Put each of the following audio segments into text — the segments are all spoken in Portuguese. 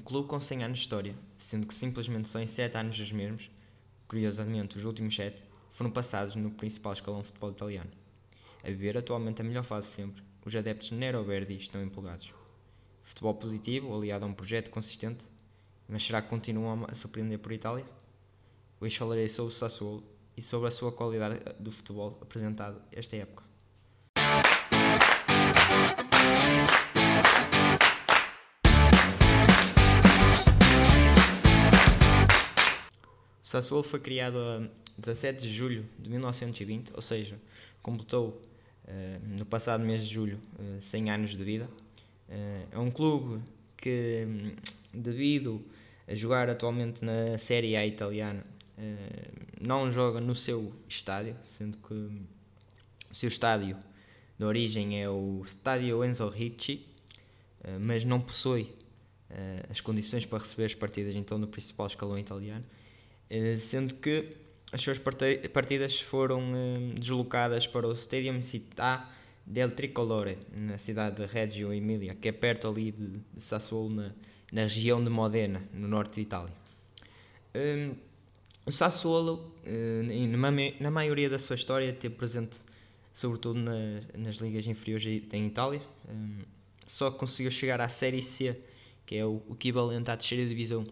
um clube com 100 anos de história, sendo que simplesmente só em 7 anos dos mesmos, curiosamente os últimos 7, foram passados no principal escalão de futebol italiano. A viver atualmente a melhor fase sempre, os adeptos Nero Verdi estão empolgados. Futebol positivo, aliado a um projeto consistente, mas será que continuam a surpreender por Itália? Hoje falarei sobre o Sassuolo e sobre a sua qualidade do futebol apresentado esta época. Sassuolo foi criado a 17 de julho de 1920, ou seja, completou uh, no passado mês de julho uh, 100 anos de vida. Uh, é um clube que, devido a jogar atualmente na Série A italiana, não joga no seu estádio, sendo que o seu estádio de origem é o Stadio Enzo Ricci, mas não possui as condições para receber as partidas então no principal escalão italiano, sendo que as suas partidas foram deslocadas para o Stadium Città del Tricolore, na cidade de Reggio Emilia, que é perto ali de, Sassuolo, na, na região de Modena, no norte de Itália. Um, o Sassuolo, na, na maioria da sua história, teve presente sobretudo na, nas ligas inferiores em Itália, um, só conseguiu chegar à Série C, que é o equivalente à terceira divisão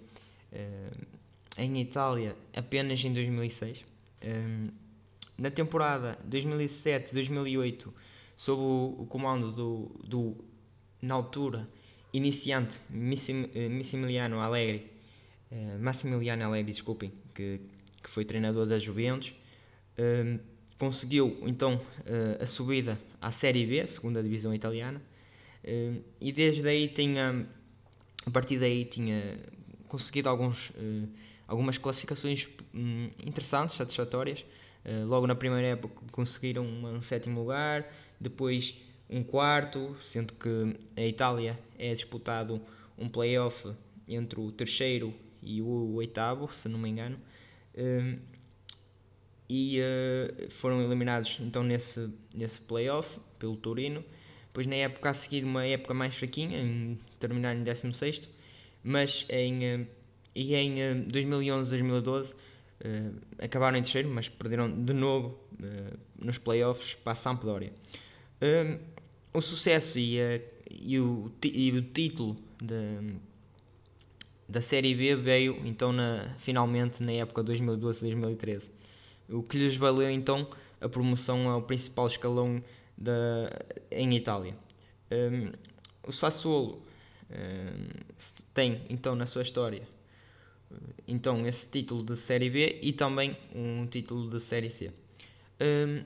um, em Itália, apenas em 2006. na temporada 2007-2008, sob o, o, comando do, do, na altura, iniciante Massimiliano Allegri, uh, Massimiliano Allegri, desculpem, que, que foi treinador da Juventus, uh, conseguiu então uh, a subida à Série B, segunda divisão italiana, e desde aí tinha, a partir daí tinha conseguido alguns, algumas classificações um, interessantes, satisfatórias. logo na primeira época conseguiram um sétimo lugar, depois um quarto, sendo que a Itália é disputado um playoff entre o terceiro e o oitavo, se não me engano, hum, e uh, foram eliminados então nesse, nesse playoff pelo Torino. Depois na época a seguir uma época mais fraquinha, em terminar em 16 mas em, uh, e em 2011-2012 uh, acabaram em terceiro, mas perderam de novo nos playoffs para a Sampdoria. O sucesso e, a, e, o, e o título de, da Série B veio então na, finalmente na época 2012-2013, o que lhes valeu então a promoção ao principal escalão da, em Itália. O Sassuolo tem então na sua história então esse título de Série B e também um título de Série C. Um,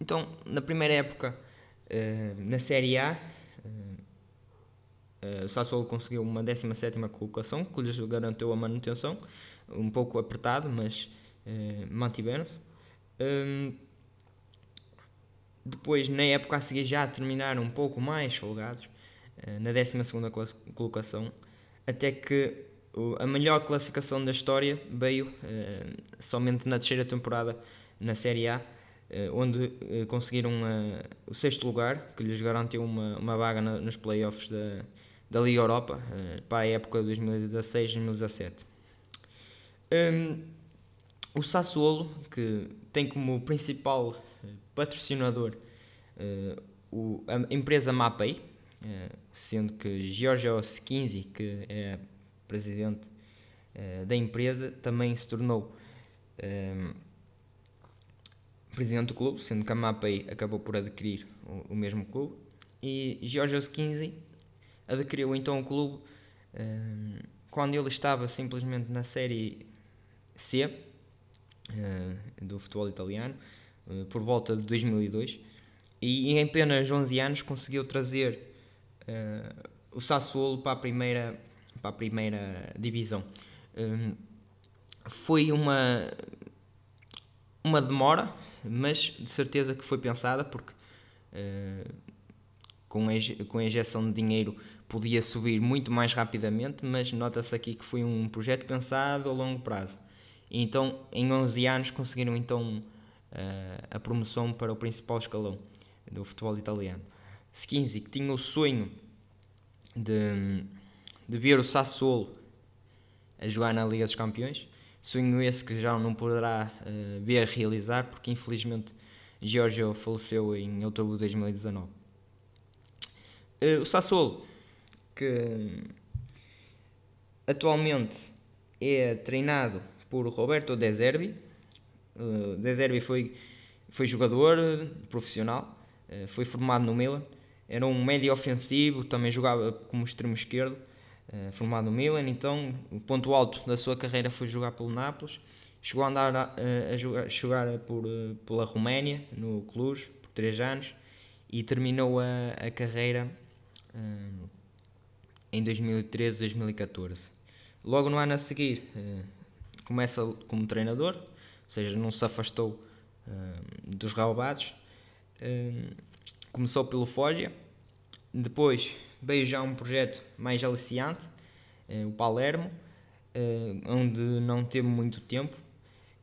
então, na primeira época, uh, na Série A, uh, o Sassuolo conseguiu uma 17 colocação, que lhes garantiu a manutenção, um pouco apertado, mas uh, mantiveram-se. Um, depois, na época a seguir, já terminaram um pouco mais folgados, na 12 colocação, até que a melhor classificação da história veio somente na terceira temporada na Série A, eh, onde eh, conseguiram o sexto lugar, que lhes garantiu uma, uma vaga nos playoffs da, da Liga Europa para a época de 2016-2017. Um, o Sassuolo, que tem como principal patrocinador uh, o, a empresa Mapei, uh, sendo que Giorgio Skinzi, que é presidente uh, da empresa, também se tornou presidente do clube, sendo que a Mapei acabou por adquirir o, o mesmo clube, e Jorge Skinzi adquiriu então o clube um, quando ele estava simplesmente na Série C uh, do futebol italiano, uh, por volta de 2002, e em apenas 11 anos conseguiu trazer uh, o Sassuolo para a primeira, para a primeira divisão. Um, foi uma, uma demora, mas de certeza que foi pensada porque uh, com, a, com a injeção de dinheiro podia subir muito mais rapidamente, mas nota-se aqui que foi um projeto pensado a longo prazo. Então, em 11 anos, conseguiram então uh, a promoção para o principal escalão do futebol italiano. Skinzi, que tinha o sonho de, de ver o Sassuolo a jogar na Liga dos Campeões. Sonho esse que já não poderá uh, ver realizar, porque infelizmente Giorgio faleceu em outubro de 2019. Uh, o Sassuolo, que atualmente é treinado por Roberto De Zerbi. Uh, De Zerbi foi, foi jogador profissional, uh, foi formado no Milan, era um médio ofensivo, também jogava como extremo esquerdo eh, formado no Milan, então o ponto alto da sua carreira foi jogar pelo Nápoles. Chegou a andar a, a, jogar, jogar por, eh, pela Roménia, no Cluj, por 3 anos, e terminou a, a carreira um, eh, em 2013-2014. Logo no ano a seguir, uh, começa como treinador, ou seja, não se afastou uh, dos relevados. Uh, começou pelo Foggia, depois veio já um projeto mais aliciante, eh, o Palermo, eh, onde não teve muito tempo,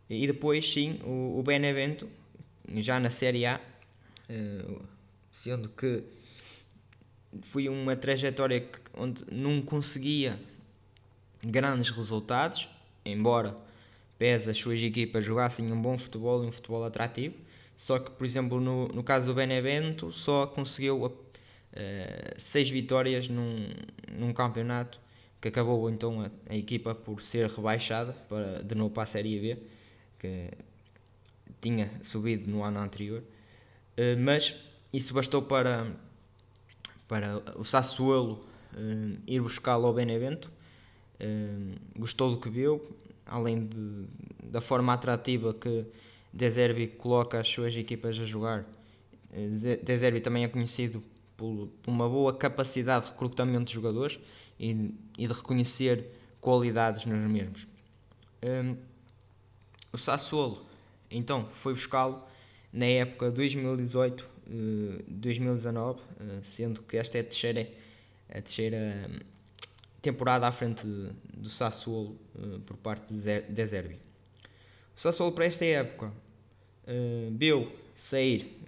e depois sim o, Benevento, já na Série A, eh, sendo que foi uma trajetória onde não conseguia grandes resultados, embora pese as suas equipas jogassem um bom futebol e um futebol atrativo, só que, por exemplo, no, no caso do Benevento, só conseguiu uh, seis vitórias num, num campeonato que acabou então a, a, equipa por ser rebaixada para, de novo para a Série B, que tinha subido no ano anterior. Uh, mas isso bastou para, para o Sassuolo uh, ir buscá-lo ao Benevento. Gostou do que viu, além de, da forma atrativa que De Zerbi coloca as suas equipas a jogar. De Zerbi também é conhecido por, por uma boa capacidade de recrutamento de jogadores e, e de reconhecer qualidades nos mesmos. Um, o Sassuolo, então, foi buscá-lo na época 2018-2019, uh, uh, sendo que esta é a terceira, a terceira hum, temporada à frente do Sassuolo uh, por parte de Zerbi. O Sassuolo para esta época viu sair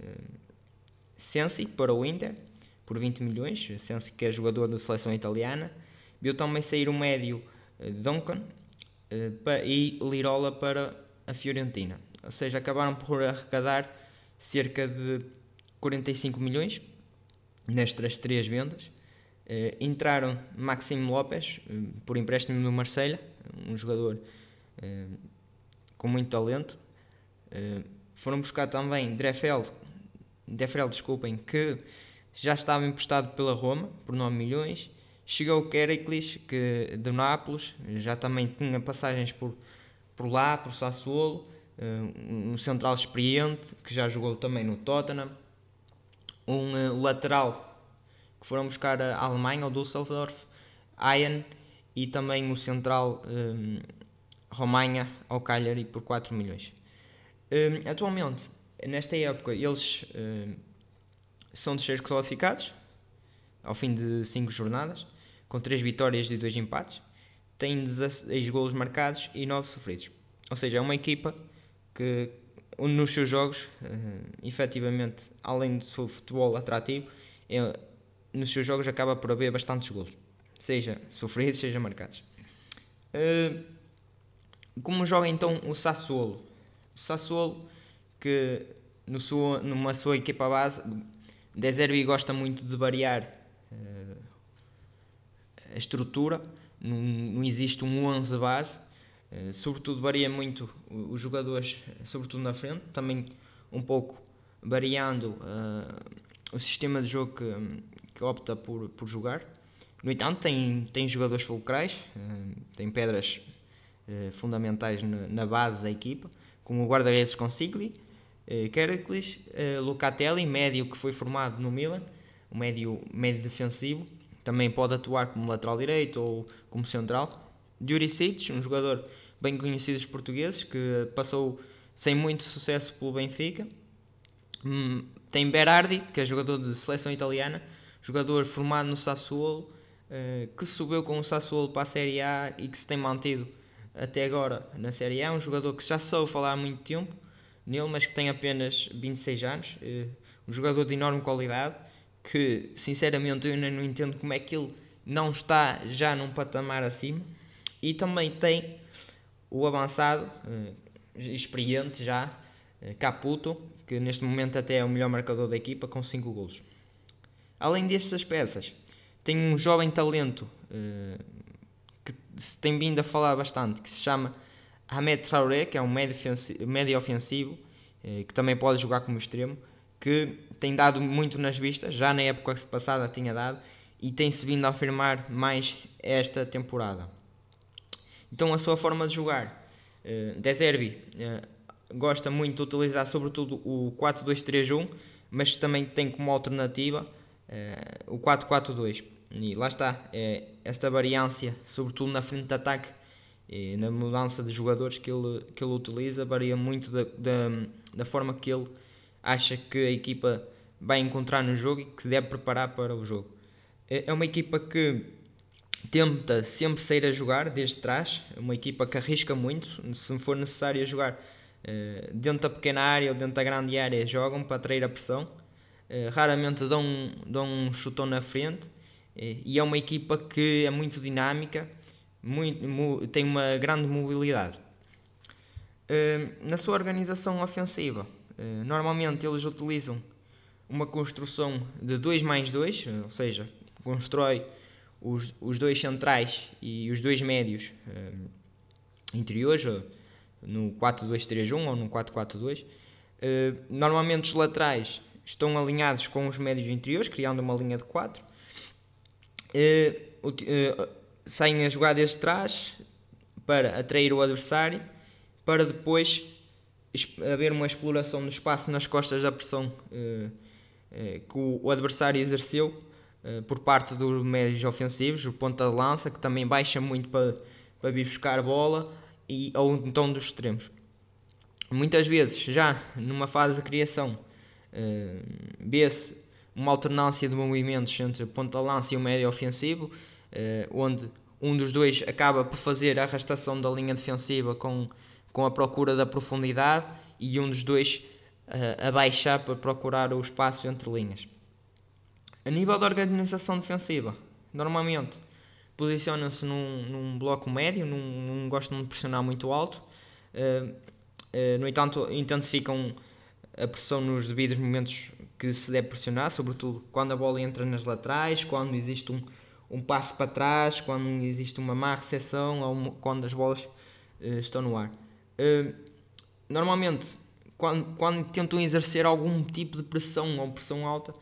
Sensi para o Inter, por 20 milhões, Sensi que é jogador da seleção italiana. Viu também sair o médio uh, Duncan uh, e Lirola para a Fiorentina. Ou seja, acabaram por arrecadar cerca de 45 milhões nestas três vendas. Uh, entraram Maxime Lopes por empréstimo do Marselha, um jogador com muito talento. foram buscar também Drefel, Drefel, desculpem, que já estava emprestado pela Roma por 9 milhões. Chegou o Kericles, que do Nápoles, já também tinha passagens por, por lá, por Sassuolo, um central experiente que já jogou também no Tottenham, um eh, lateral que foram buscar a Alemanha, o Düsseldorf, Ayan e também o central um, Romanha ao Cagliari por 4 milhões. Um, atualmente, nesta época, eles um, são terceiros classificados ao fim de 5 jornadas, com 3 vitórias e 2 empates, têm 16 golos marcados e 9 sofridos. Ou seja, é uma equipa que nos seus jogos, uh, efetivamente, além do seu futebol atrativo, é, nos seus jogos acaba por haver bastantes golos, seja sofridos, seja marcados. Uh, como joga então o Sassuolo? O Sassuolo que no seu, numa sua equipa base De Zerbi gosta muito de variar uh, a estrutura, não, não, existe um 11 base, uh, sobretudo varia muito os jogadores, sobretudo na frente, também um pouco variando uh, o sistema de jogo que, que, opta por, por jogar. No entanto, tem, tem jogadores fulcrais, tem pedras fundamentais na, na, base da equipa, como o guarda-redes Consigli, uh, Kerklis, uh, Locatelli, médio que foi formado no Milan, um médio, médio defensivo, também pode atuar como lateral direito ou como central. Juricic, um jogador bem conhecido dos portugueses, que passou sem muito sucesso pelo Benfica. Hum, tem Berardi, que é jogador de seleção italiana, jogador formado no Sassuolo, uh, que subiu com o Sassuolo para a Série A e que se tem mantido até agora na Série A. Um jogador que já soube falar há muito tempo, nele, mas que tem apenas 26 anos, uh, um jogador de enorme qualidade, que sinceramente eu ainda não entendo como é que ele não está já num patamar acima. E também tem o avançado, uh, experiente já, uh, Caputo, que neste momento até é o melhor marcador da equipa, com 5 golos. Além destas peças, tem um jovem talento que se tem vindo a falar bastante, que se chama Ahmed Traoré, que é um médio ofensivo, médio ofensivo que também pode jogar como extremo, que tem dado muito nas vistas, já na época passada tinha dado, e tem-se vindo a afirmar mais esta temporada. Então a sua forma de jogar, uh, gosta muito de utilizar sobretudo o 4-2-3-1, mas também tem como alternativa o 4-4-2. E lá está, esta variância, sobretudo na frente de ataque, na mudança de jogadores que ele, que ele utiliza, varia muito da, da, da forma que ele acha que a equipa vai encontrar no jogo e que se deve preparar para o jogo. É, é uma equipa que tenta sempre sair a jogar desde trás, é uma equipa que arrisca muito, se for necessário jogar eh, dentro da pequena área ou dentro da grande área, jogam para atrair a pressão. Eh, raramente dão, dão um chutão na frente eh, e é uma equipa que é muito dinâmica, muito, tem uma grande mobilidade. Na sua organização ofensiva, eh, normalmente eles utilizam uma construção de 2 mais 2, ou seja, constrói os, os dois centrais e os dois médios uh, interiores, no 4-2-3-1 ou no 4-4-2. Uh, eh, normalmente os laterais estão alinhados com os médios interiores, criando uma linha de 4. Saem a jogar desde trás para atrair o adversário, para depois haver uma exploração do espaço nas costas da pressão uh, uh, que o, adversário exerceu uh, por parte dos médios ofensivos, o ponta de lança, que também baixa muito para, para vir buscar bola, e, ou então dos extremos. Muitas vezes, já numa fase de criação, vê-se uma alternância de movimentos entre ponta de lança e o médio ofensivo, onde um dos dois acaba por fazer a arrastação da linha defensiva com com a procura da profundidade e um dos dois uh, a baixar para procurar o espaço entre linhas. A nível da organização defensiva, normalmente posicionam-se num, num, bloco médio, não, não gostam de pressionar muito alto, uh, uh, no entanto, intensificam a pressão nos devidos momentos que se deve pressionar, sobretudo quando a bola entra nas laterais, quando existe um, um passo para trás, quando existe uma má recepção ou quando as bolas uh, estão no ar. Uh, normalmente, quando, quando tentam exercer algum tipo de pressão ou pressão alta, uh,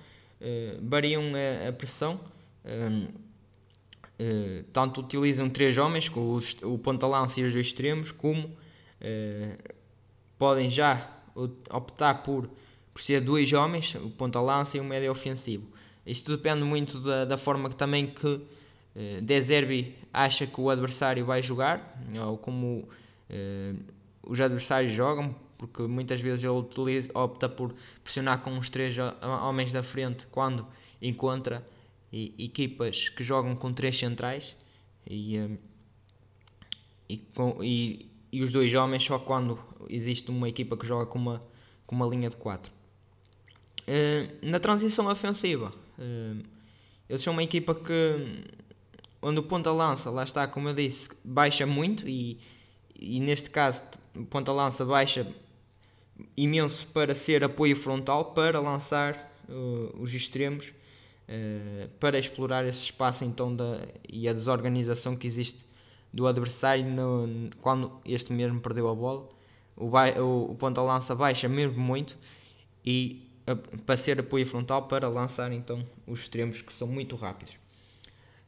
variam a, a pressão. Uh, tanto utilizam três homens, com os, o ponta-lança e os dois extremos, como podem já optar por, por ser dois homens, o ponta-lança e o médio ofensivo. Isto depende muito da, da forma que também que Zerbi acha que o adversário vai jogar, ou como uh, os adversários jogam, porque muitas vezes ele utiliza, opta por pressionar com os três homens da frente quando encontra equipas que jogam com três centrais e, eh, e, com, e, e, os dois homens só quando existe uma equipa que joga com uma, com uma linha de quatro. Uh, na transição ofensiva, eles são uma equipa que onde o ponta lança, lá está, como eu disse, baixa muito e, e neste caso ponta-lança baixa imenso para ser apoio frontal, para lançar uh, os extremos, uh, para explorar esse espaço então da, e a desorganização que existe do adversário no, quando este mesmo perdeu a bola. O, o, o ponta-lança baixa mesmo muito e para ser apoio frontal para lançar então os extremos que são muito rápidos.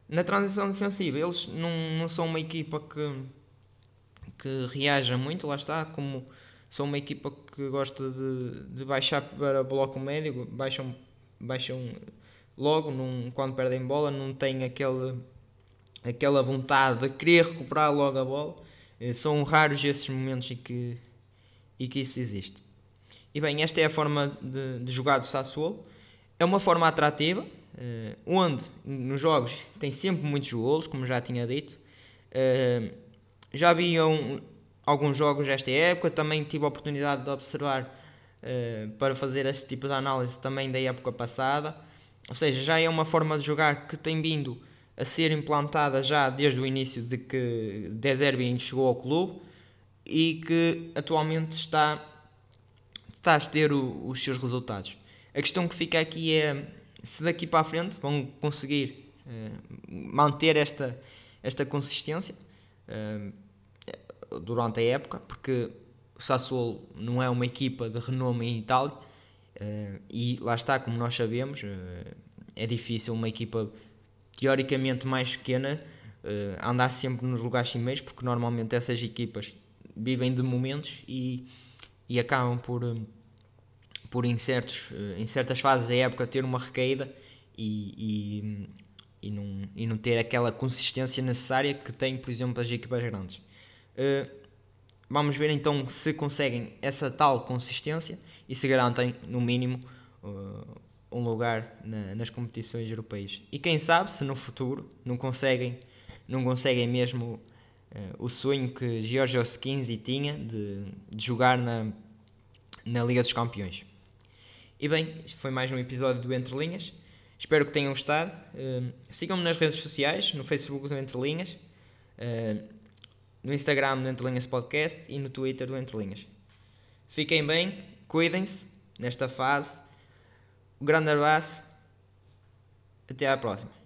Na transição defensiva, eles não, não são uma equipa que que reaja muito, lá está, como são uma equipa que gosta de, de baixar para bloco médio, baixam, baixam logo num, quando perdem bola, não têm aquele, aquela vontade de querer recuperar logo a bola. Eh, são raros esses momentos em que, em que isso existe. E bem, esta é a forma de, de jogar do Sassuolo. É uma forma atrativa, eh, onde nos jogos tem sempre muitos golos, como já tinha dito. Eh, já vi um, alguns jogos desta época, também tive a oportunidade de observar uh, para fazer este tipo de análise também da época passada. Ou seja, já é uma forma de jogar que tem vindo a ser implantada já desde o início de que De Zerbi chegou ao clube e que atualmente está, está a ter o, os seus resultados. A questão que fica aqui é se daqui para a frente vão conseguir uh, manter esta, esta consistência uh, durante a época, porque o Sassuolo não é uma equipa de renome em Itália uh, e lá está, como nós sabemos, é difícil uma equipa teoricamente mais pequena andar sempre nos lugares cimeiros, porque normalmente essas equipas vivem de momentos e, e acabam por por em, certos, eh, em certas fases da época ter uma recaída e, e, e, não, e não ter aquela consistência necessária que tem, por exemplo, as equipas grandes. Uh, vamos ver então se conseguem essa tal consistência e se garantem, no mínimo, uh, um lugar na, nas competições europeias. E quem sabe se no futuro não conseguem, não conseguem mesmo o sonho que Giorgio 15 tinha de, de jogar na, na Liga dos Campeões. E bem, foi mais um episódio do Entre Linhas. Espero que tenham gostado. Uh, Sigam-me nas redes sociais, no Facebook do Entre Linhas, uh, no Instagram do Entre Linhas Podcast e no Twitter do Entre Linhas. Fiquem bem, cuidem-se nesta fase. Um grande abraço. Até à próxima.